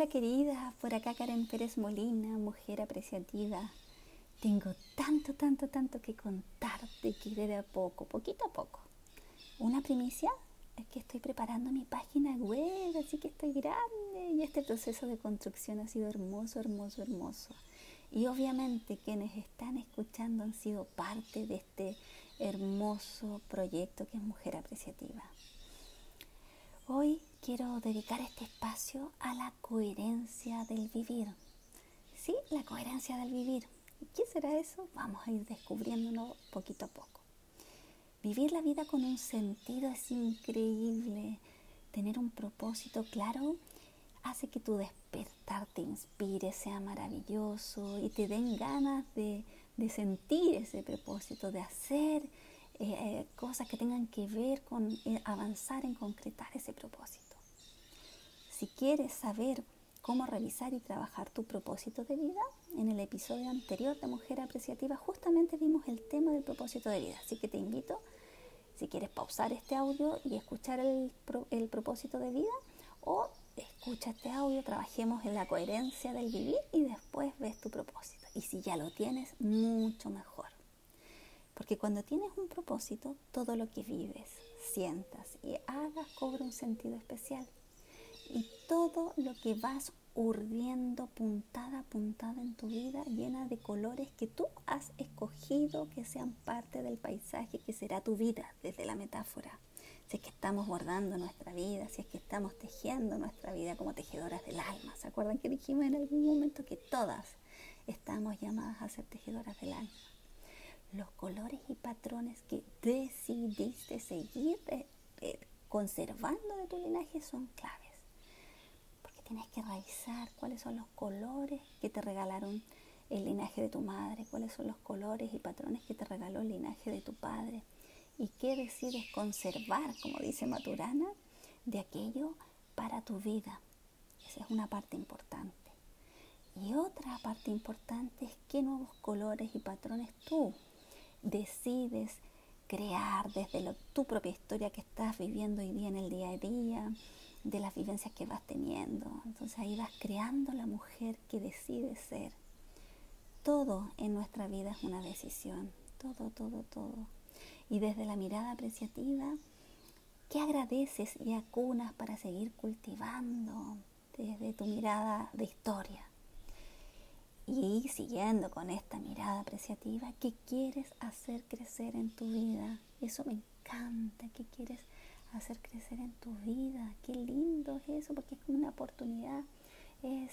Hola querida, por acá Karen Pérez Molina, mujer apreciativa. Tengo tanto, tanto, tanto que contarte que de a poco, poquito a poco. Una primicia es que estoy preparando mi página web, así que estoy grande y este proceso de construcción ha sido hermoso, hermoso, hermoso. Y obviamente quienes están escuchando han sido parte de este hermoso proyecto que es Mujer Apreciativa. Hoy quiero dedicar este espacio a la coherencia del vivir. Sí, la coherencia del vivir. ¿Qué será eso? Vamos a ir descubriéndolo poquito a poco. Vivir la vida con un sentido es increíble. Tener un propósito claro hace que tu despertar te inspire, sea maravilloso y te den ganas de, de sentir ese propósito, de hacer eh, eh, cosas que tengan que ver con eh, avanzar en concretar ese propósito. Si quieres saber cómo revisar y trabajar tu propósito de vida, en el episodio anterior de Mujer Apreciativa justamente vimos el tema del propósito de vida. Así que te invito, si quieres pausar este audio y escuchar el, el propósito de vida, o escucha este audio, trabajemos en la coherencia del vivir y después ves tu propósito. Y si ya lo tienes, mucho mejor. Porque cuando tienes un propósito, todo lo que vives, sientas y hagas cobra un sentido especial. Y todo lo que vas urdiendo puntada a puntada en tu vida, llena de colores que tú has escogido que sean parte del paisaje que será tu vida desde la metáfora. Si es que estamos bordando nuestra vida, si es que estamos tejiendo nuestra vida como tejedoras del alma. ¿Se acuerdan que dijimos en algún momento que todas estamos llamadas a ser tejedoras del alma? Los colores y patrones que decidiste seguir conservando de tu linaje son claves. Porque tienes que revisar cuáles son los colores que te regalaron el linaje de tu madre, cuáles son los colores y patrones que te regaló el linaje de tu padre y qué decides conservar, como dice Maturana, de aquello para tu vida. Esa es una parte importante. Y otra parte importante es qué nuevos colores y patrones tú decides crear desde tu propia historia que estás viviendo hoy día en el día a día, de las vivencias que vas teniendo. Entonces ahí vas creando la mujer que decide ser. Todo en nuestra vida es una decisión, todo, todo, todo. Y desde la mirada apreciativa, ¿qué agradeces y acunas para seguir cultivando desde tu mirada de historia? Y siguiendo con esta mirada apreciativa, ¿qué quieres hacer crecer en tu vida? Eso me encanta, ¿qué quieres hacer crecer en tu vida? Qué lindo es eso, porque es como una oportunidad, es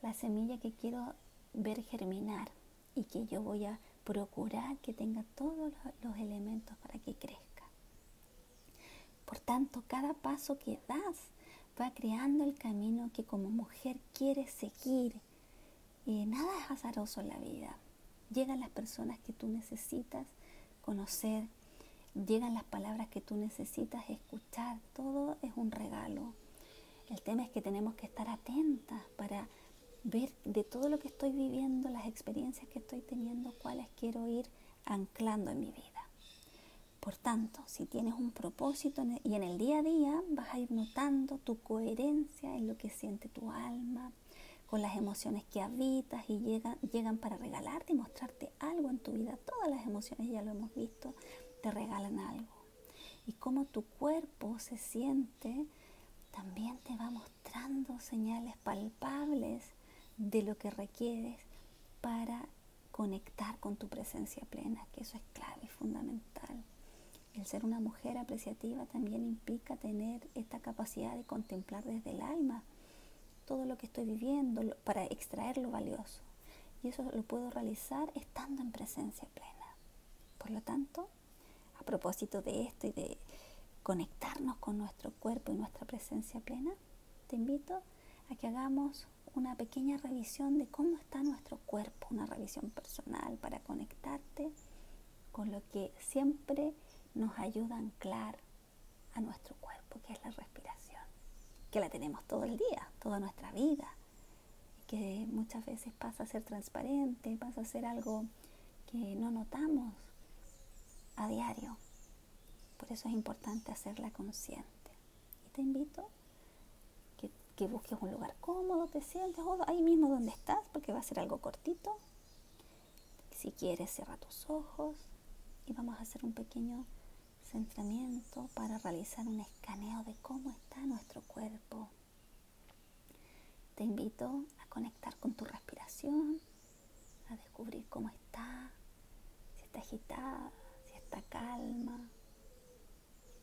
la semilla que quiero ver germinar y que yo voy a procurar que tenga todos los elementos para que crezca. Por tanto, cada paso que das va creando el camino que como mujer quieres seguir y nada es azaroso en la vida. Llegan las personas que tú necesitas conocer, llegan las palabras que tú necesitas escuchar, todo es un regalo. El tema es que tenemos que estar atentas para ver de todo lo que estoy viviendo, las experiencias que estoy teniendo, cuáles quiero ir anclando en mi vida. Por tanto, si tienes un propósito y en el día a día vas a ir notando tu coherencia en lo que siente tu alma, con las emociones que habitas y llegan, llegan para regalarte y mostrarte algo en tu vida. Todas las emociones, ya lo hemos visto, te regalan algo. Y cómo tu cuerpo se siente, también te va mostrando señales palpables de lo que requieres para conectar con tu presencia plena, que eso es clave y fundamental. El ser una mujer apreciativa también implica tener esta capacidad de contemplar desde el alma todo lo que estoy viviendo para extraer lo valioso. Y eso lo puedo realizar estando en presencia plena. Por lo tanto, a propósito de esto y de conectarnos con nuestro cuerpo y nuestra presencia plena, te invito a que hagamos una pequeña revisión de cómo está nuestro cuerpo, una revisión personal para conectarte con lo que siempre nos ayuda a anclar a nuestro cuerpo, que es la respiración que la tenemos todo el día, toda nuestra vida, que muchas veces pasa a ser transparente, pasa a ser algo que no notamos a diario. Por eso es importante hacerla consciente. Y te invito que que busques un lugar cómodo, te sientes ahí mismo donde estás, porque va a ser algo cortito. Si quieres, cierra tus ojos y vamos a hacer un pequeño centramiento para realizar un escaneo de cómo está nuestro cuerpo. Te invito a conectar con tu respiración, a descubrir cómo está, si está agitada, si está calma.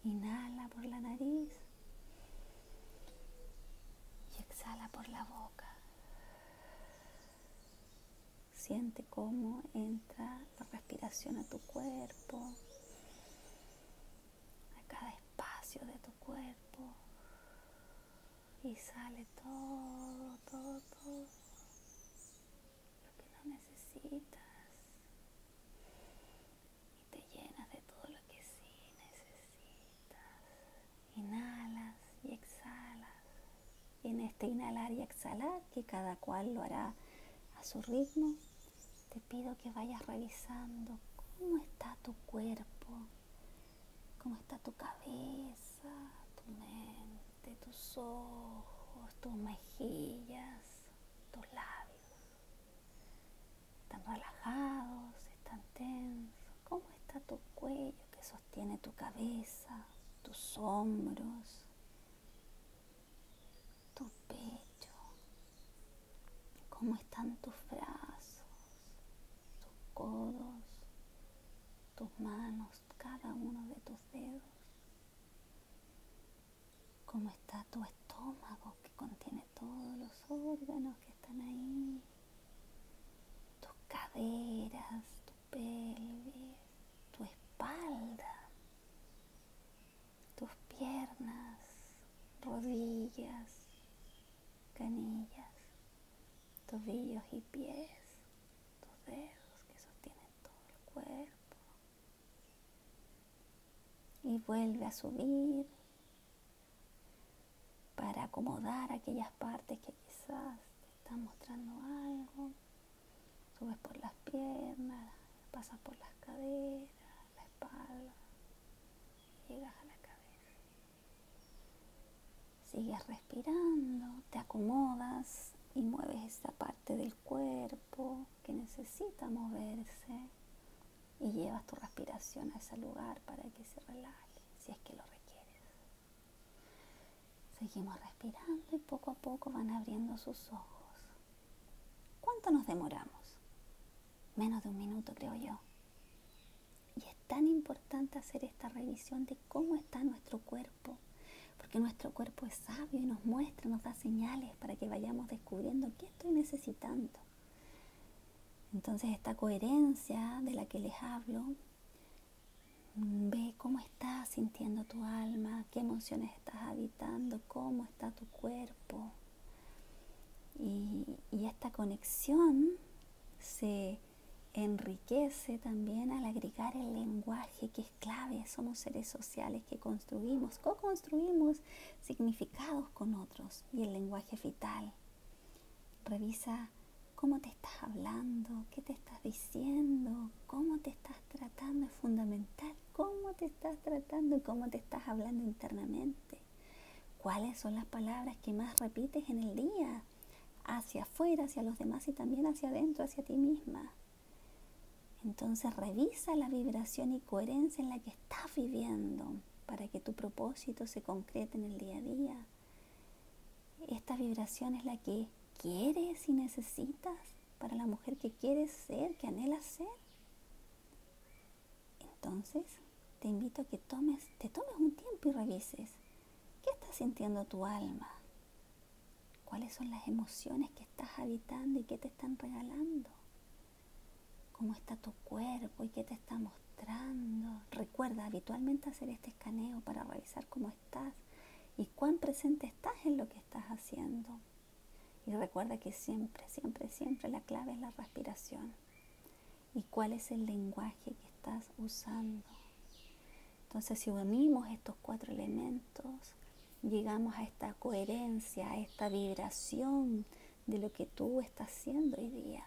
Inhala por la nariz y exhala por la boca. Siente cómo entra la respiración a tu cuerpo, a cada de tu cuerpo. Y sale todo, todo, todo lo que no necesitas. Y te llenas de todo lo que sí necesitas. Inhalas y exhalas. En este inhalar y exhalar, que cada cual lo hará a su ritmo, te pido que vayas revisando cómo está tu cuerpo, cómo está tu cabeza, tu mente, tus ojos, tus mejillas, tus labios. ¿Están relajados? ¿Están tensos? ¿Cómo está tu cuello que sostiene tu cabeza, tus hombros, tu pecho? ¿Cómo están tus brazos? codos, tus manos, cada uno de tus dedos. Cómo está tu estómago que contiene todos los órganos que están ahí. Tus caderas, tu pelvis, tu espalda, tus piernas, rodillas, canillas, tobillos y pies, tus dedos cuerpo. Y vuelve a subir para acomodar aquellas partes que quizás te están mostrando algo. Subes por las piernas, pasas por las caderas, la espalda, llegas a la cabeza. Sigues respirando, te acomodas y mueves esa parte del cuerpo que necesita moverse y llevas tu respiración a ese lugar para que se relaje, si es que lo requieres. Seguimos respirando y poco a poco van abriendo sus ojos. ¿Cuánto nos demoramos? Menos de un minuto, creo yo. Y es tan importante hacer esta revisión de cómo está nuestro cuerpo, porque nuestro cuerpo es sabio y nos muestra, nos da señales para que vayamos descubriendo qué estoy necesitando. Entonces esta coherencia de la que les hablo, ve cómo estás sintiendo tu alma, qué emociones estás habitando, cómo está tu cuerpo. Y, esta conexión se enriquece también al agregar el lenguaje que es clave. Somos seres sociales que construimos, co-construimos significados con otros y el lenguaje vital. Revisa cómo te estás hablando, qué te estás diciendo, cómo te estás tratando, es fundamental, te estás tratando cómo te estás hablando internamente. ¿Cuáles son las palabras que más repites en el día? Hacia afuera, hacia los demás y también hacia adentro, hacia ti misma. Entonces revisa la vibración y coherencia en la que estás viviendo para que tu propósito se concrete en el día a día. Esta vibración es la que quieres y necesitas para la mujer que quieres ser, que anhelas ser. Entonces, te invito a que tomes, te tomes un tiempo y revises qué está sintiendo tu alma, cuáles son las emociones que estás habitando y qué te están regalando, cómo está tu cuerpo y qué te está mostrando. Recuerda habitualmente hacer este escaneo para revisar cómo estás y cuán presente estás en lo que estás haciendo. Y recuerda que siempre, siempre, siempre la clave es la respiración. ¿Y cuál es el lenguaje que estás usando? Entonces, si unimos estos cuatro elementos, llegamos a esta coherencia, a esta vibración de lo que tú estás haciendo hoy día.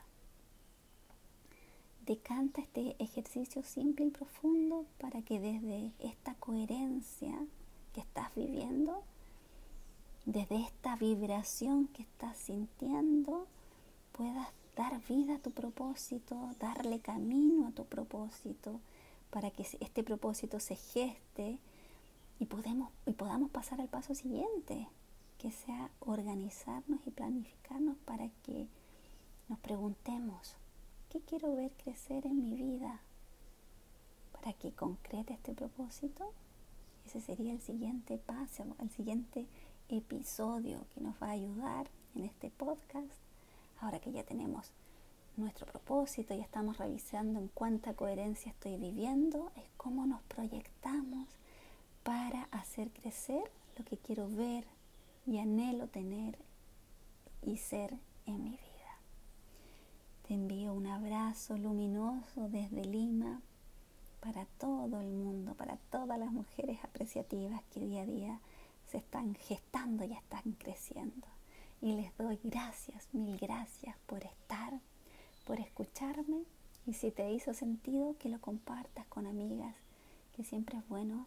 Decanta este ejercicio simple y profundo para que desde esta coherencia que estás viviendo desde esta vibración que estás sintiendo puedas dar vida a tu propósito, darle camino a tu propósito, para que este propósito se geste y, podemos, y podamos pasar al paso siguiente, que sea organizarnos y planificarnos para que nos preguntemos, ¿qué quiero ver crecer en mi vida? Para que concrete este propósito, ese sería el siguiente paso, el siguiente episodio que nos va a ayudar en este podcast. Ahora que ya tenemos nuestro propósito y estamos revisando en cuánta coherencia estoy viviendo, es cómo nos proyectamos para hacer crecer lo que quiero ver y anhelo tener y ser en mi vida. Te envío un abrazo luminoso desde Lima para todo el mundo, para todas las mujeres apreciativas que día a día se están gestando y están creciendo. Y les doy gracias, mil gracias por estar, por escucharme y si te hizo sentido que lo compartas con amigas, que siempre es bueno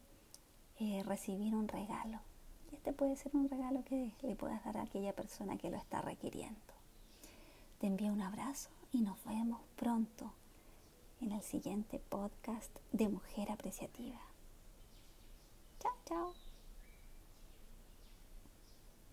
eh, recibir un regalo. Y este puede ser un regalo que le puedas dar a aquella persona que lo está requiriendo. Te envío un abrazo y nos vemos pronto en el siguiente podcast de Mujer Apreciativa. Chao, chao.